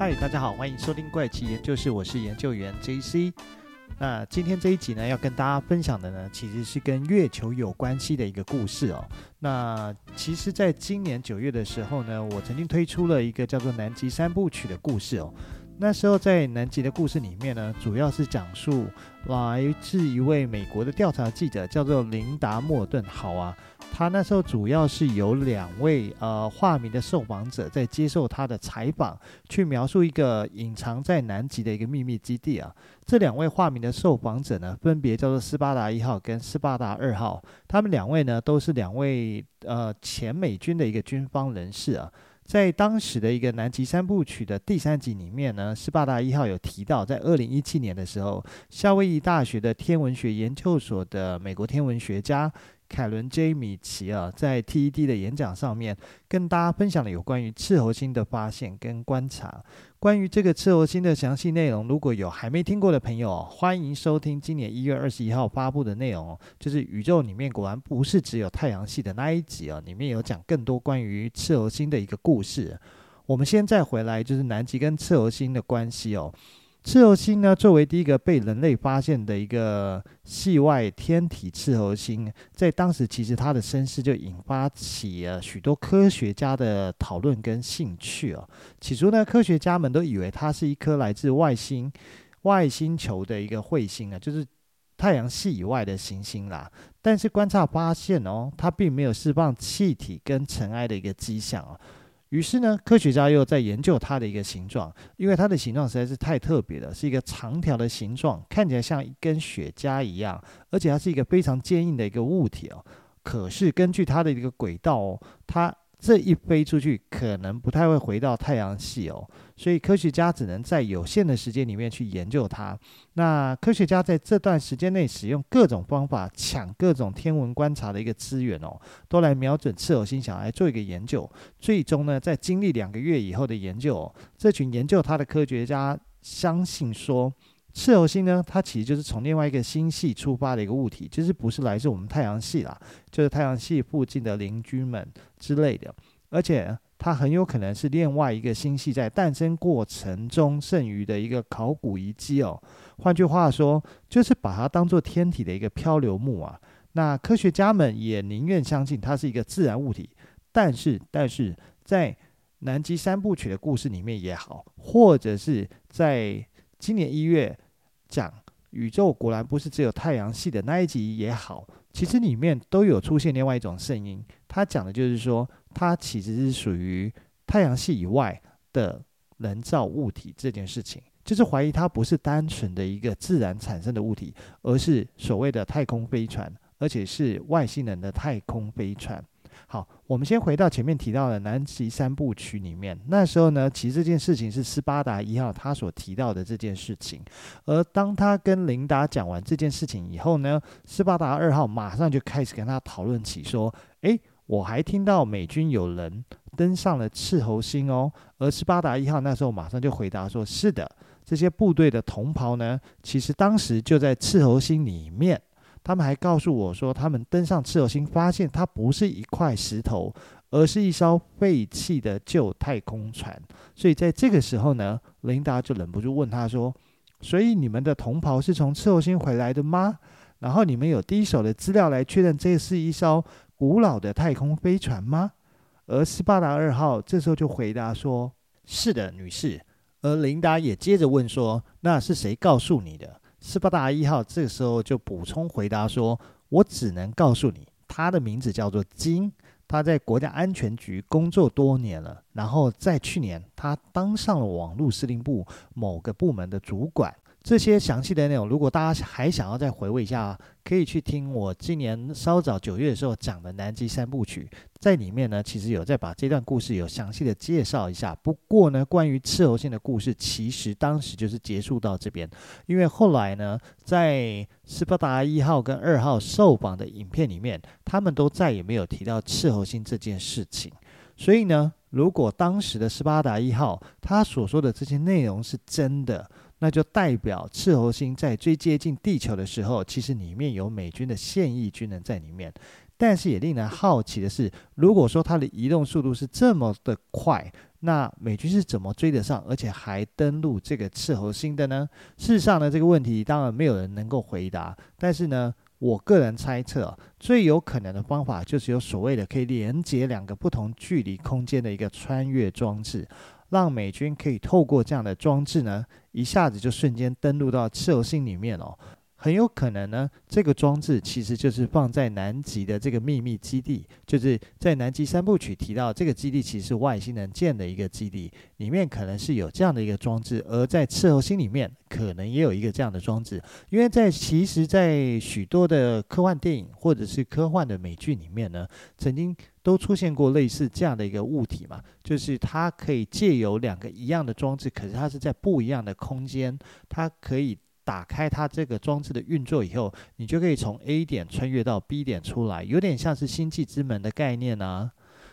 嗨，大家好，欢迎收听怪奇研究室，我是研究员 JC。那今天这一集呢，要跟大家分享的呢，其实是跟月球有关系的一个故事哦。那其实，在今年九月的时候呢，我曾经推出了一个叫做《南极三部曲》的故事哦。那时候在南极的故事里面呢，主要是讲述来自一位美国的调查记者，叫做琳达莫顿。好啊，他那时候主要是有两位呃化名的受访者在接受他的采访，去描述一个隐藏在南极的一个秘密基地啊。这两位化名的受访者呢，分别叫做斯巴达一号跟斯巴达二号。他们两位呢，都是两位呃前美军的一个军方人士啊。在当时的一个南极三部曲的第三集里面呢，斯巴达一号有提到，在二零一七年的时候，夏威夷大学的天文学研究所的美国天文学家。凯伦 ·J· 米奇啊，在 TED 的演讲上面跟大家分享了有关于赤候星的发现跟观察。关于这个赤候星的详细内容，如果有还没听过的朋友，欢迎收听今年一月二十一号发布的内容，就是宇宙里面果然不是只有太阳系的那一集啊，里面有讲更多关于赤候星的一个故事。我们现在回来，就是南极跟赤候星的关系哦。赤猴星呢，作为第一个被人类发现的一个系外天体赤猴星，在当时其实它的身世就引发起了许多科学家的讨论跟兴趣哦。起初呢，科学家们都以为它是一颗来自外星、外星球的一个彗星啊，就是太阳系以外的行星啦。但是观察发现哦，它并没有释放气体跟尘埃的一个迹象哦。于是呢，科学家又在研究它的一个形状，因为它的形状实在是太特别了，是一个长条的形状，看起来像一根雪茄一样，而且它是一个非常坚硬的一个物体哦。可是根据它的一个轨道哦，它这一飞出去，可能不太会回到太阳系哦，所以科学家只能在有限的时间里面去研究它。那科学家在这段时间内使用各种方法抢各种天文观察的一个资源哦，都来瞄准赤猴星，想来做一个研究。最终呢，在经历两个月以后的研究哦，这群研究它的科学家相信说。赤猴星呢，它其实就是从另外一个星系出发的一个物体，就是不是来自我们太阳系啦，就是太阳系附近的邻居们之类的，而且它很有可能是另外一个星系在诞生过程中剩余的一个考古遗迹哦。换句话说，就是把它当做天体的一个漂流木啊。那科学家们也宁愿相信它是一个自然物体，但是，但是在南极三部曲的故事里面也好，或者是在今年一月讲宇宙果然不是只有太阳系的那一集也好，其实里面都有出现另外一种声音。它讲的就是说，它其实是属于太阳系以外的人造物体这件事情，就是怀疑它不是单纯的一个自然产生的物体，而是所谓的太空飞船，而且是外星人的太空飞船。我们先回到前面提到的南极三部曲里面。那时候呢，其实这件事情是斯巴达一号他所提到的这件事情。而当他跟琳达讲完这件事情以后呢，斯巴达二号马上就开始跟他讨论起说：“诶，我还听到美军有人登上了赤猴星哦。”而斯巴达一号那时候马上就回答说：“是的，这些部队的同袍呢，其实当时就在赤猴星里面。”他们还告诉我说，他们登上赤猴星，发现它不是一块石头，而是一艘废弃的旧太空船。所以在这个时候呢，琳达就忍不住问他说：“所以你们的同袍是从赤猴星回来的吗？然后你们有第一手的资料来确认这是一艘古老的太空飞船吗？”而斯巴达二号这时候就回答说：“是的，女士。”而琳达也接着问说：“那是谁告诉你的？”斯巴达一号这个时候就补充回答说：“我只能告诉你，他的名字叫做金，他在国家安全局工作多年了，然后在去年他当上了网络司令部某个部门的主管。”这些详细的内容，如果大家还想要再回味一下，可以去听我今年稍早九月的时候讲的南极三部曲，在里面呢，其实有在把这段故事有详细的介绍一下。不过呢，关于赤猴星的故事，其实当时就是结束到这边，因为后来呢，在斯巴达一号跟二号受访的影片里面，他们都再也没有提到赤猴星这件事情。所以呢，如果当时的斯巴达一号他所说的这些内容是真的，那就代表赤猴星在最接近地球的时候，其实里面有美军的现役军人在里面。但是也令人好奇的是，如果说它的移动速度是这么的快，那美军是怎么追得上，而且还登陆这个赤候星的呢？事实上呢，这个问题当然没有人能够回答。但是呢，我个人猜测，最有可能的方法就是有所谓的可以连接两个不同距离空间的一个穿越装置，让美军可以透过这样的装置呢，一下子就瞬间登陆到赤候星里面哦。很有可能呢，这个装置其实就是放在南极的这个秘密基地，就是在南极三部曲提到这个基地其实是外星人建的一个基地，里面可能是有这样的一个装置，而在赤候星里面可能也有一个这样的装置，因为在其实，在许多的科幻电影或者是科幻的美剧里面呢，曾经都出现过类似这样的一个物体嘛，就是它可以借由两个一样的装置，可是它是在不一样的空间，它可以。打开它这个装置的运作以后，你就可以从 A 点穿越到 B 点出来，有点像是星际之门的概念呢。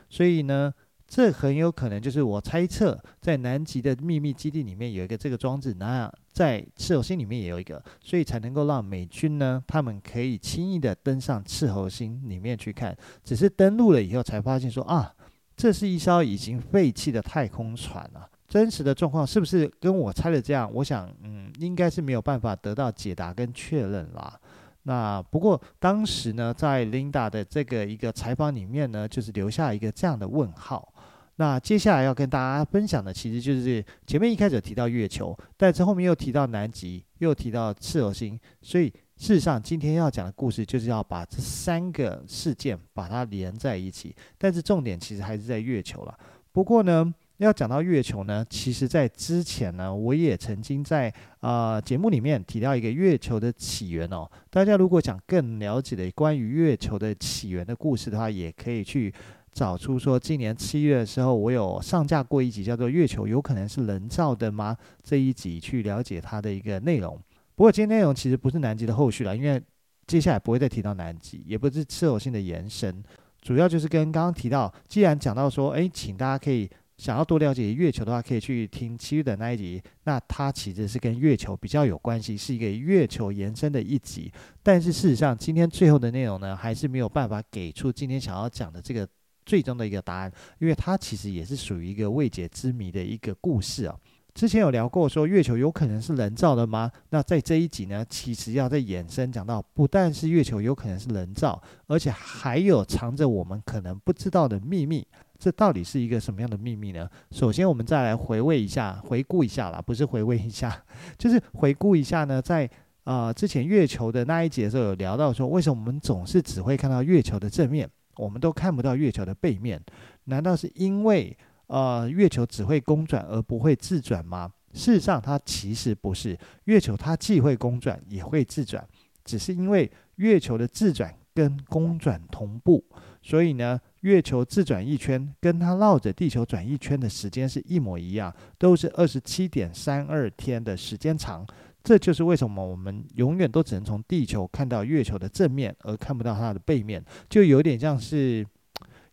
所以呢，这很有可能就是我猜测，在南极的秘密基地里面有一个这个装置，那在赤候星里面也有一个，所以才能够让美军呢，他们可以轻易的登上赤候星里面去看。只是登陆了以后才发现说啊，这是一艘已经废弃的太空船啊。真实的状况是不是跟我猜的这样？我想，嗯，应该是没有办法得到解答跟确认啦。那不过当时呢，在 Linda 的这个一个采访里面呢，就是留下一个这样的问号。那接下来要跟大家分享的，其实就是前面一开始提到月球，但是后面又提到南极，又提到赤候星，所以事实上今天要讲的故事就是要把这三个事件把它连在一起。但是重点其实还是在月球了。不过呢，要讲到月球呢，其实，在之前呢，我也曾经在呃节目里面提到一个月球的起源哦。大家如果想更了解的关于月球的起源的故事的话，也可以去找出说，今年七月的时候，我有上架过一集叫做《月球有可能是人造的吗》这一集，去了解它的一个内容。不过，今天内容其实不是南极的后续了，因为接下来不会再提到南极，也不是赤候星的延伸，主要就是跟刚刚提到，既然讲到说，哎，请大家可以。想要多了解月球的话，可以去听七月的那一集。那它其实是跟月球比较有关系，是一个月球延伸的一集。但是事实上，今天最后的内容呢，还是没有办法给出今天想要讲的这个最终的一个答案，因为它其实也是属于一个未解之谜的一个故事啊。之前有聊过说月球有可能是人造的吗？那在这一集呢，其实要再延伸讲到，不但是月球有可能是人造，而且还有藏着我们可能不知道的秘密。这到底是一个什么样的秘密呢？首先，我们再来回味一下，回顾一下啦，不是回味一下，就是回顾一下呢。在呃之前月球的那一节的时候，有聊到说，为什么我们总是只会看到月球的正面，我们都看不到月球的背面？难道是因为呃月球只会公转而不会自转吗？事实上，它其实不是，月球它既会公转也会自转，只是因为月球的自转跟公转同步，所以呢。月球自转一圈，跟它绕着地球转一圈的时间是一模一样，都是二十七点三二天的时间长。这就是为什么我们永远都只能从地球看到月球的正面，而看不到它的背面，就有点像是，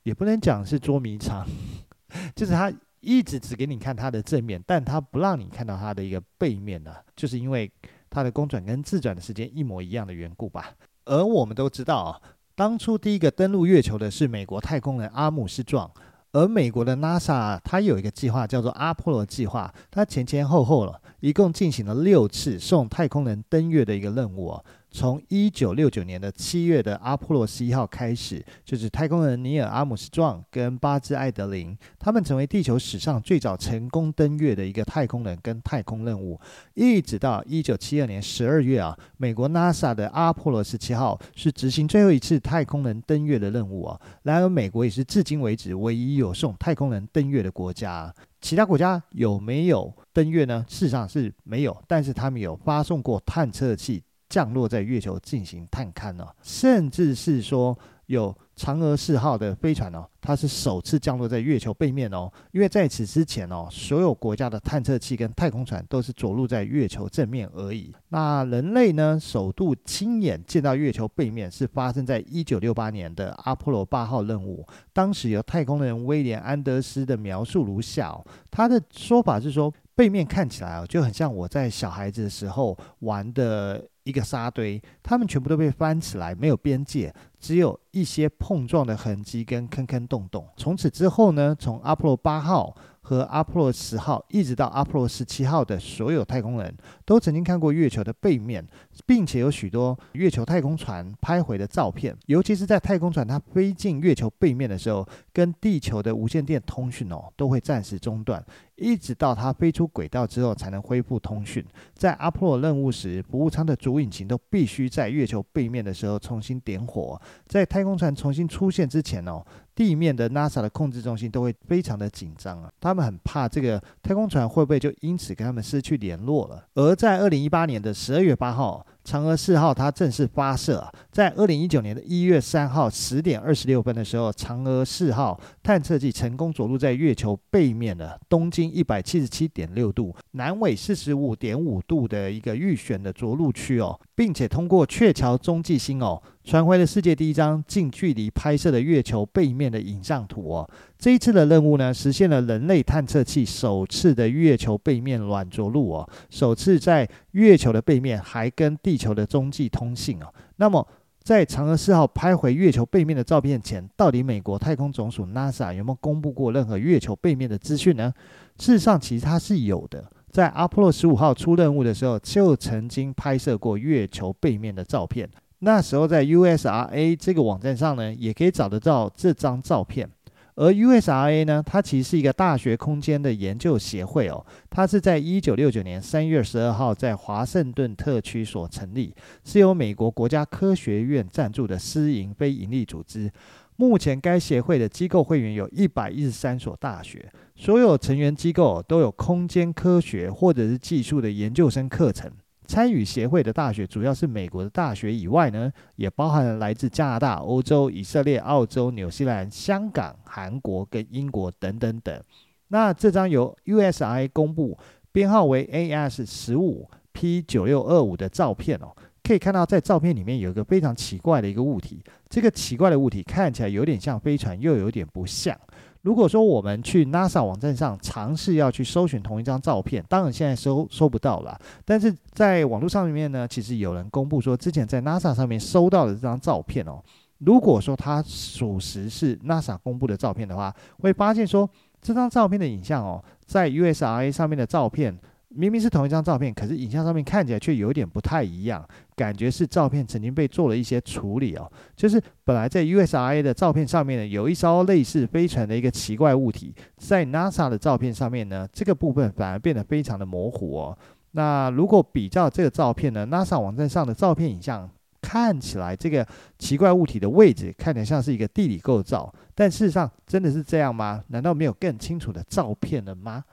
也不能讲是捉迷藏，就是它一直只给你看它的正面，但它不让你看到它的一个背面呢，就是因为它的公转跟自转的时间一模一样的缘故吧。而我们都知道。当初第一个登陆月球的是美国太空人阿姆斯壮，而美国的 NASA 它有一个计划叫做阿波罗计划，它前前后后了一共进行了六次送太空人登月的一个任务啊。从一九六九年的七月的阿波罗十一号开始，就是太空人尼尔·阿姆斯壮跟巴兹·艾德林，他们成为地球史上最早成功登月的一个太空人跟太空任务。一直到一九七二年十二月啊，美国 NASA 的阿波罗十七号是执行最后一次太空人登月的任务啊。然而，美国也是至今为止唯一有送太空人登月的国家。其他国家有没有登月呢？事实上是没有，但是他们有发送过探测器。降落在月球进行探勘哦，甚至是说有嫦娥四号的飞船哦，它是首次降落在月球背面哦。因为在此之前哦，所有国家的探测器跟太空船都是着陆在月球正面而已。那人类呢，首度亲眼见到月球背面是发生在一九六八年的阿波罗八号任务。当时由太空人威廉安德斯的描述如下哦，他的说法是说，背面看起来哦，就很像我在小孩子的时候玩的。一个沙堆，它们全部都被翻起来，没有边界，只有一些碰撞的痕迹跟坑坑洞洞。从此之后呢，从阿波罗八号。和阿波罗十号一直到阿波罗十七号的所有太空人都曾经看过月球的背面，并且有许多月球太空船拍回的照片。尤其是在太空船它飞进月球背面的时候，跟地球的无线电通讯哦都会暂时中断。一直到它飞出轨道之后，才能恢复通讯。在阿波罗任务时，服务舱的主引擎都必须在月球背面的时候重新点火。在太空船重新出现之前哦，地面的 NASA 的控制中心都会非常的紧张啊，他们很怕这个太空船会不会就因此跟他们失去联络了。而在二零一八年的十二月八号。嫦娥四号它正式发射，在二零一九年的一月三号十点二十六分的时候，嫦娥四号探测器成功着陆在月球背面的东经一百七十七点六度、南纬四十五点五度的一个预选的着陆区哦，并且通过鹊桥中继星哦。传回了世界第一张近距离拍摄的月球背面的影像图哦。这一次的任务呢，实现了人类探测器首次的月球背面软着陆哦，首次在月球的背面还跟地球的中继通信哦。那么，在嫦娥四号拍回月球背面的照片前，到底美国太空总署 NASA 有没有公布过任何月球背面的资讯呢？事实上，其实它是有的，在阿波罗十五号出任务的时候，就曾经拍摄过月球背面的照片。那时候在 USRA 这个网站上呢，也可以找得到这张照片。而 USRA 呢，它其实是一个大学空间的研究协会哦。它是在一九六九年三月十二号在华盛顿特区所成立，是由美国国家科学院赞助的私营非营利组织。目前该协会的机构会员有一百一十三所大学，所有成员机构都有空间科学或者是技术的研究生课程。参与协会的大学主要是美国的大学以外呢，也包含了来自加拿大、欧洲、以色列、澳洲、纽西兰、香港、韩国跟英国等等等。那这张由 USI 公布，编号为 AS 十五 P 九六二五的照片哦，可以看到在照片里面有一个非常奇怪的一个物体，这个奇怪的物体看起来有点像飞船，又有点不像。如果说我们去 NASA 网站上尝试要去搜寻同一张照片，当然现在搜搜不到了。但是在网络上面呢，其实有人公布说，之前在 NASA 上面搜到的这张照片哦，如果说它属实是 NASA 公布的照片的话，会发现说这张照片的影像哦，在 USRA 上面的照片。明明是同一张照片，可是影像上面看起来却有点不太一样，感觉是照片曾经被做了一些处理哦。就是本来在 USRA 的照片上面呢，有一艘类似飞船的一个奇怪物体，在 NASA 的照片上面呢，这个部分反而变得非常的模糊哦。那如果比较这个照片呢，NASA 网站上的照片影像看起来这个奇怪物体的位置看起来像是一个地理构造，但事实上真的是这样吗？难道没有更清楚的照片了吗？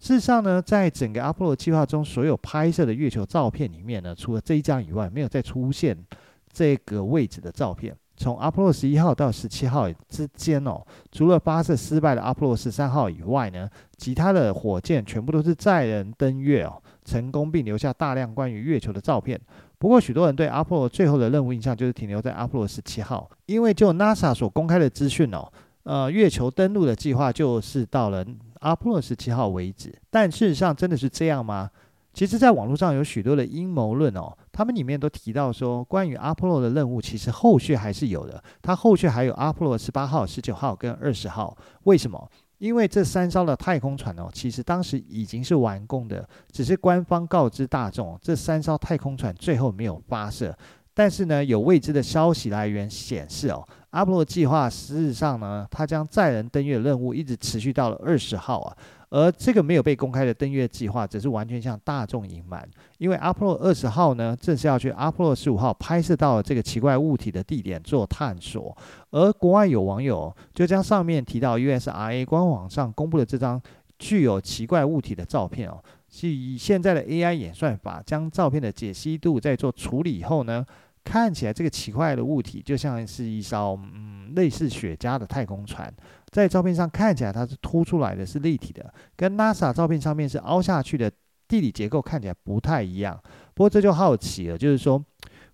事实上呢，在整个阿波罗计划中，所有拍摄的月球照片里面呢，除了这一张以外，没有再出现这个位置的照片。从阿波罗十一号到十七号之间哦，除了发射失败的阿波罗十三号以外呢，其他的火箭全部都是载人登月哦，成功并留下大量关于月球的照片。不过，许多人对阿波罗最后的任务印象就是停留在阿波罗十七号，因为就 NASA 所公开的资讯哦，呃，月球登陆的计划就是到了。阿波罗十七号为止，但事实上真的是这样吗？其实，在网络上有许多的阴谋论哦，他们里面都提到说，关于阿波罗的任务，其实后续还是有的。它后续还有阿波罗十八号、十九号跟二十号。为什么？因为这三艘的太空船哦，其实当时已经是完工的，只是官方告知大众，这三艘太空船最后没有发射。但是呢，有未知的消息来源显示哦。阿波罗计划实质上呢，它将载人登月任务一直持续到了二十号啊，而这个没有被公开的登月计划，则是完全向大众隐瞒。因为阿波罗二十号呢，正是要去阿波罗十五号拍摄到这个奇怪物体的地点做探索，而国外有网友就将上面提到 USRA 官网上公布的这张具有奇怪物体的照片哦，是以现在的 AI 演算法将照片的解析度在做处理以后呢。看起来这个奇怪的物体就像是一艘嗯类似雪茄的太空船，在照片上看起来它是凸出来的，是立体的，跟 NASA 照片上面是凹下去的地理结构看起来不太一样。不过这就好奇了，就是说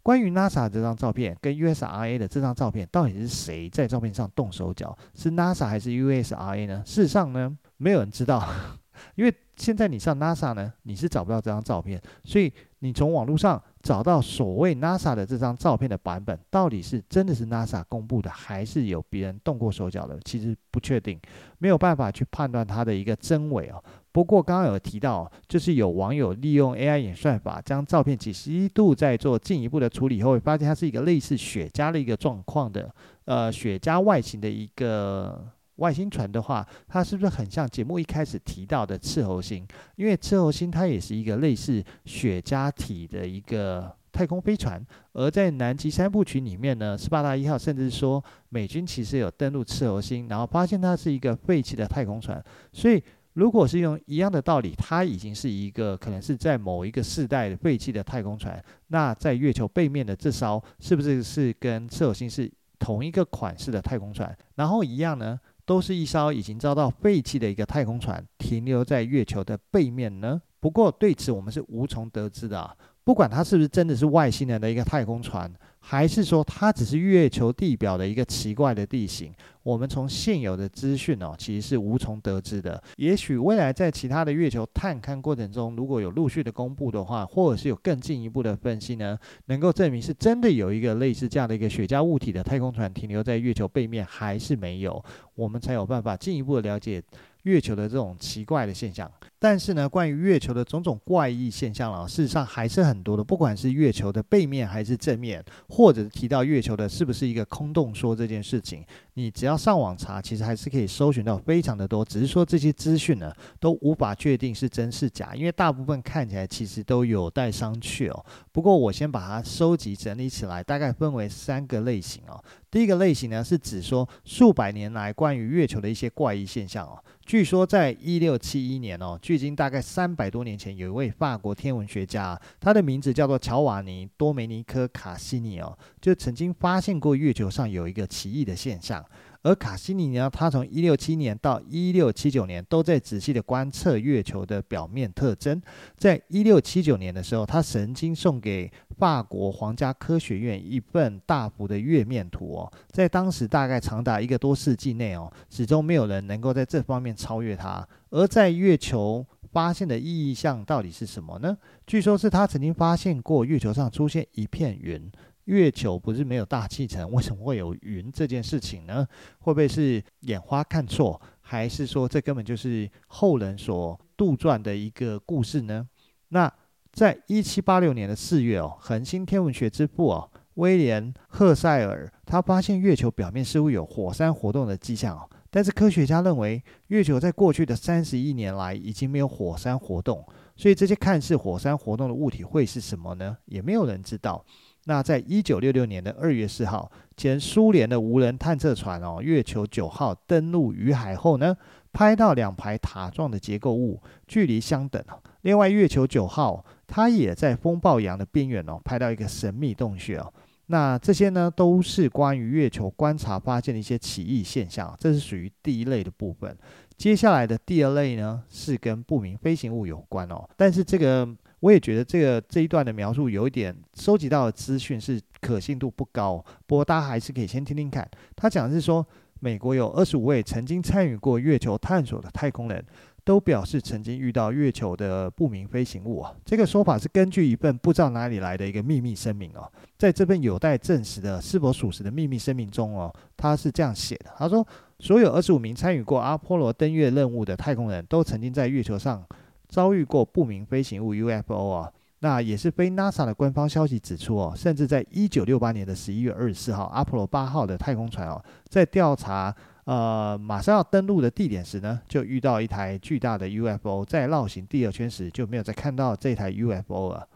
关于 NASA 这张照片跟 USRA 的这张照片，到底是谁在照片上动手脚？是 NASA 还是 USRA 呢？事实上呢，没有人知道，因为现在你上 NASA 呢，你是找不到这张照片，所以你从网络上。找到所谓 NASA 的这张照片的版本，到底是真的是 NASA 公布的，还是有别人动过手脚的？其实不确定，没有办法去判断它的一个真伪哦。不过刚刚有提到，就是有网友利用 AI 演算法，将照片几十一度再做进一步的处理以后，会发现它是一个类似雪茄的一个状况的，呃，雪茄外形的一个。外星船的话，它是不是很像节目一开始提到的赤猴星？因为赤猴星它也是一个类似雪茄体的一个太空飞船。而在南极三部曲里面呢，斯巴达一号甚至说美军其实有登陆赤猴星，然后发现它是一个废弃的太空船。所以如果是用一样的道理，它已经是一个可能是在某一个世代废弃的太空船。那在月球背面的这艘是不是是跟赤猴星是同一个款式的太空船？然后一样呢？都是一艘已经遭到废弃的一个太空船，停留在月球的背面呢。不过对此我们是无从得知的啊。不管它是不是真的是外星人的一个太空船，还是说它只是月球地表的一个奇怪的地形，我们从现有的资讯哦，其实是无从得知的。也许未来在其他的月球探勘过程中，如果有陆续的公布的话，或者是有更进一步的分析呢，能够证明是真的有一个类似这样的一个雪茄物体的太空船停留在月球背面，还是没有，我们才有办法进一步的了解。月球的这种奇怪的现象，但是呢，关于月球的种种怪异现象啊，事实上还是很多的。不管是月球的背面还是正面，或者提到月球的是不是一个空洞说这件事情，你只要上网查，其实还是可以搜寻到非常的多。只是说这些资讯呢，都无法确定是真是假，因为大部分看起来其实都有待商榷哦。不过我先把它收集整理起来，大概分为三个类型哦。第一个类型呢，是指说数百年来关于月球的一些怪异现象哦。据说在一六七一年哦，距今大概三百多年前，有一位法国天文学家，他的名字叫做乔瓦尼多梅尼科卡西尼哦，就曾经发现过月球上有一个奇异的现象。而卡西尼呢，他从一六七年到一六七九年都在仔细的观测月球的表面特征。在一六七九年的时候，他曾经送给法国皇家科学院一份大幅的月面图哦，在当时大概长达一个多世纪内哦，始终没有人能够在这方面超越他。而在月球发现的意义上到底是什么呢？据说是他曾经发现过月球上出现一片云。月球不是没有大气层，为什么会有云这件事情呢？会不会是眼花看错，还是说这根本就是后人所杜撰的一个故事呢？那在一七八六年的四月哦，恒星天文学之父哦，威廉赫塞尔，他发现月球表面似乎有火山活动的迹象哦，但是科学家认为月球在过去的三十亿年来已经没有火山活动，所以这些看似火山活动的物体会是什么呢？也没有人知道。那在一九六六年的二月四号，前苏联的无人探测船哦，月球九号登陆于海后呢，拍到两排塔状的结构物，距离相等。另外，月球九号它也在风暴洋的边缘哦，拍到一个神秘洞穴哦。那这些呢，都是关于月球观察发现的一些奇异现象，这是属于第一类的部分。接下来的第二类呢，是跟不明飞行物有关哦，但是这个。我也觉得这个这一段的描述有一点收集到的资讯是可信度不高，不过大家还是可以先听听看。他讲的是说，美国有二十五位曾经参与过月球探索的太空人都表示曾经遇到月球的不明飞行物啊。这个说法是根据一份不知道哪里来的一个秘密声明哦，在这份有待证实的是否属实的秘密声明中哦，他是这样写的：他说，所有二十五名参与过阿波罗登月任务的太空人都曾经在月球上。遭遇过不明飞行物 UFO 啊，那也是非 NASA 的官方消息指出哦，甚至在一九六八年的十一月二十四号，阿波罗八号的太空船哦，在调查呃马上要登陆的地点时呢，就遇到一台巨大的 UFO，在绕行第二圈时就没有再看到这台 UFO 了。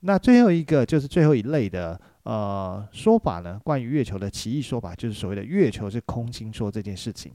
那最后一个就是最后一类的呃说法呢，关于月球的奇异说法，就是所谓的月球是空心说这件事情。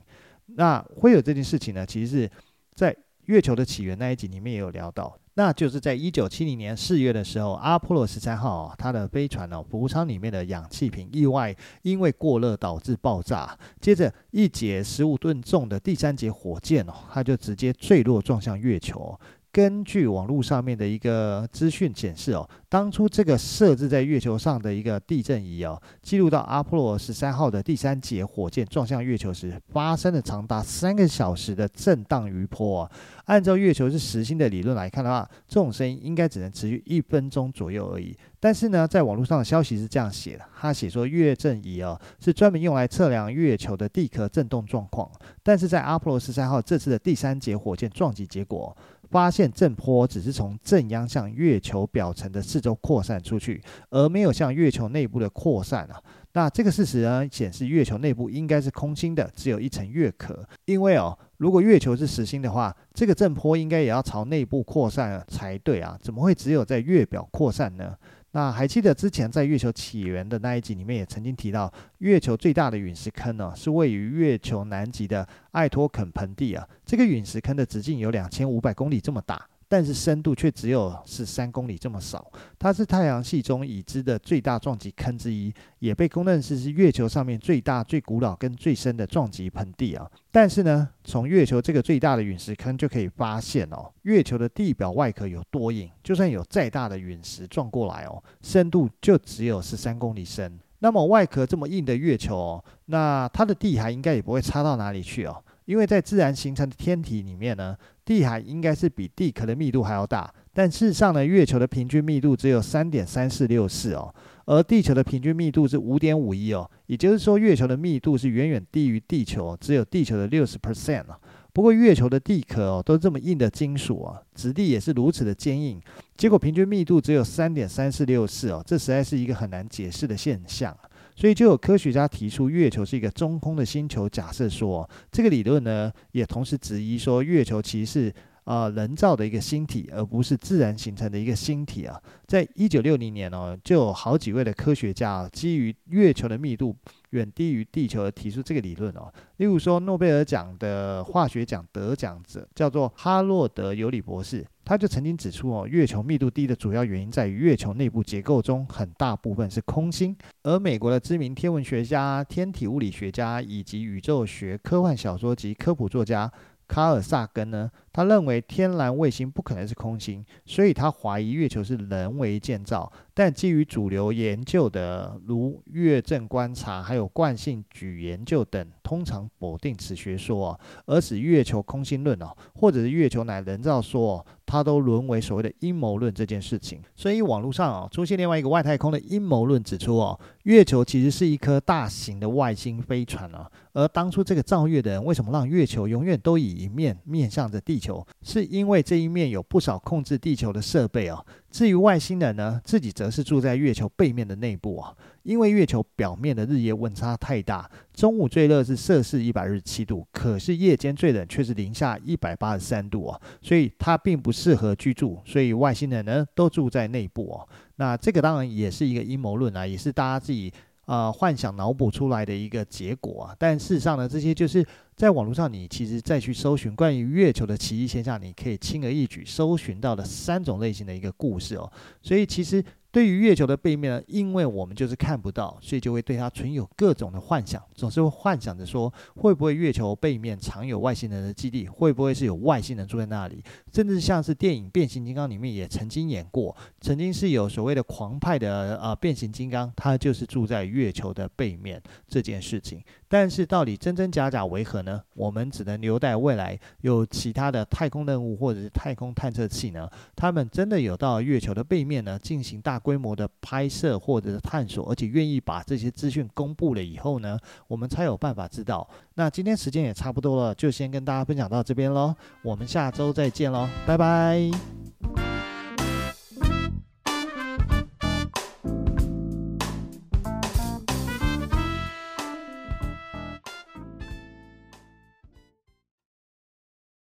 那会有这件事情呢，其实是在。月球的起源那一集里面也有聊到，那就是在一九七零年四月的时候，阿波罗十三号，它的飞船哦，服务舱里面的氧气瓶意外因为过热导致爆炸，接着一节十五吨重的第三节火箭哦，它就直接坠落撞向月球。根据网络上面的一个资讯显示哦，当初这个设置在月球上的一个地震仪哦，记录到阿波罗十三号的第三节火箭撞向月球时，发生了长达三个小时的震荡余波。按照月球是实心的理论来看的话，这种声音应该只能持续一分钟左右而已。但是呢，在网络上的消息是这样写的，他写说月震仪哦是专门用来测量月球的地壳震动状况，但是在阿波罗十三号这次的第三节火箭撞击结果。发现震波只是从正央向月球表层的四周扩散出去，而没有向月球内部的扩散啊。那这个事实呢，显示月球内部应该是空心的，只有一层月壳。因为哦，如果月球是实心的话，这个震波应该也要朝内部扩散才对啊，怎么会只有在月表扩散呢？那还记得之前在月球起源的那一集里面也曾经提到，月球最大的陨石坑呢，是位于月球南极的艾托肯盆地啊。这个陨石坑的直径有两千五百公里这么大。但是深度却只有是三公里这么少，它是太阳系中已知的最大撞击坑之一，也被公认是是月球上面最大、最古老跟最深的撞击盆地啊。但是呢，从月球这个最大的陨石坑就可以发现哦，月球的地表外壳有多硬，就算有再大的陨石撞过来哦，深度就只有十三公里深。那么外壳这么硬的月球哦，那它的地还应该也不会差到哪里去哦。因为在自然形成的天体里面呢，地海应该是比地壳的密度还要大，但事实上呢，月球的平均密度只有三点三四六四哦，而地球的平均密度是五点五一哦，也就是说，月球的密度是远远低于地球，只有地球的六十 percent。不过月球的地壳哦，都这么硬的金属啊，质地也是如此的坚硬，结果平均密度只有三点三四六四哦，这实在是一个很难解释的现象。所以就有科学家提出月球是一个中空的星球假设说，这个理论呢，也同时质疑说月球其实是呃人造的一个星体，而不是自然形成的一个星体啊。在一九六零年哦，就有好几位的科学家基于月球的密度远低于地球而提出这个理论哦。例如说诺贝尔奖的化学奖得奖者叫做哈洛德尤里博士。他就曾经指出哦，月球密度低的主要原因在于月球内部结构中很大部分是空心。而美国的知名天文学家、天体物理学家以及宇宙学科幻小说及科普作家卡尔萨根呢，他认为天然卫星不可能是空心，所以他怀疑月球是人为建造。但基于主流研究的，如月震观察还有惯性矩研究等，通常否定此学说，哦而使月球空心论哦，或者是月球乃人造说。它都沦为所谓的阴谋论这件事情，所以网络上啊出现另外一个外太空的阴谋论，指出哦，月球其实是一颗大型的外星飞船啊，而当初这个造月的人为什么让月球永远都以一面面向着地球，是因为这一面有不少控制地球的设备哦。至于外星人呢，自己则是住在月球背面的内部啊，因为月球表面的日夜温差太大，中午最热是摄氏一百二十七度，可是夜间最冷却是零下一百八十三度啊，所以它并不适合居住，所以外星人呢都住在内部哦。那这个当然也是一个阴谋论啊，也是大家自己。啊，幻想脑补出来的一个结果啊，但事实上呢，这些就是在网络上，你其实再去搜寻关于月球的奇异现象，你可以轻而易举搜寻到的三种类型的一个故事哦。所以其实。对于月球的背面呢，因为我们就是看不到，所以就会对它存有各种的幻想，总是会幻想着说，会不会月球背面藏有外星人的基地？会不会是有外星人住在那里？甚至像是电影《变形金刚》里面也曾经演过，曾经是有所谓的狂派的呃变形金刚，它就是住在月球的背面这件事情。但是到底真真假假为何呢？我们只能留待未来有其他的太空任务或者是太空探测器呢，他们真的有到月球的背面呢进行大规模的拍摄或者是探索，而且愿意把这些资讯公布了以后呢，我们才有办法知道。那今天时间也差不多了，就先跟大家分享到这边喽，我们下周再见喽，拜拜。